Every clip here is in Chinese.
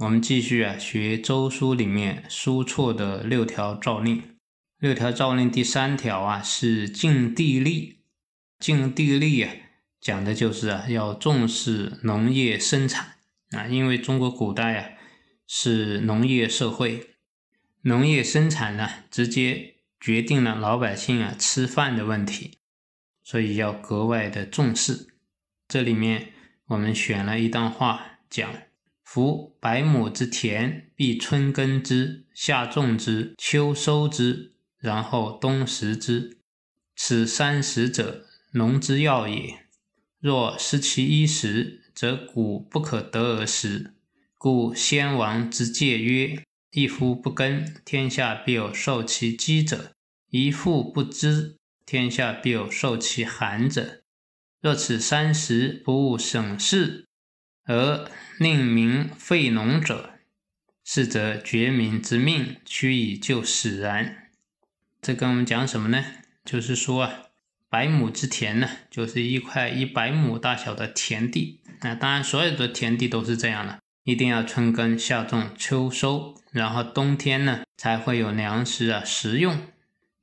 我们继续啊学周书里面书错的六条诏令。六条诏令第三条啊是尽地利。尽地利啊讲的就是啊要重视农业生产啊，因为中国古代啊是农业社会，农业生产呢直接决定了老百姓啊吃饭的问题，所以要格外的重视。这里面我们选了一段话讲。夫百亩之田，必春耕之，夏种之，秋收之，然后冬食之。此三食者，农之要也。若失其一食，则谷不可得而食。故先王之戒曰：一夫不耕，天下必有受其饥者；一妇不织，天下必有受其寒者。若此三食不务省事，而令民废农者，是则绝民之命，屈以就使然。这跟我们讲什么呢？就是说啊，百亩之田呢，就是一块一百亩大小的田地。那当然，所有的田地都是这样的，一定要春耕、夏种、秋收，然后冬天呢才会有粮食啊食用。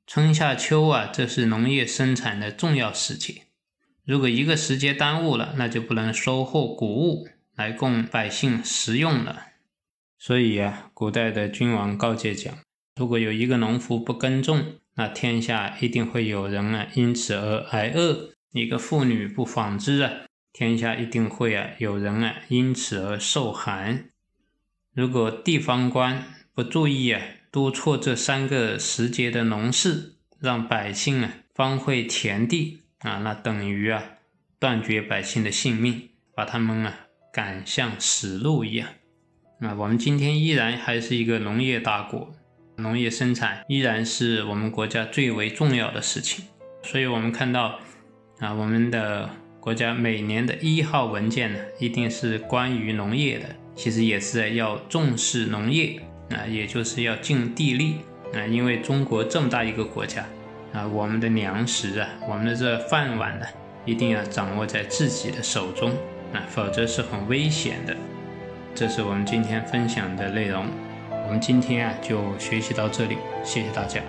春夏秋啊，这是农业生产的重要时节。如果一个时节耽误了，那就不能收获谷物。来供百姓食用了，所以啊，古代的君王告诫讲：如果有一个农夫不耕种，那天下一定会有人啊因此而挨饿；一个妇女不纺织啊，天下一定会啊有人啊因此而受寒。如果地方官不注意啊督促这三个时节的农事，让百姓啊荒废田地啊，那等于啊断绝百姓的性命，把他们啊。赶像死路一样。啊，我们今天依然还是一个农业大国，农业生产依然是我们国家最为重要的事情。所以，我们看到啊，我们的国家每年的一号文件呢，一定是关于农业的。其实也是要重视农业啊，也就是要尽地利啊。因为中国这么大一个国家啊，我们的粮食啊，我们的这饭碗呢，一定要掌握在自己的手中。啊，否则是很危险的。这是我们今天分享的内容。我们今天啊就学习到这里，谢谢大家。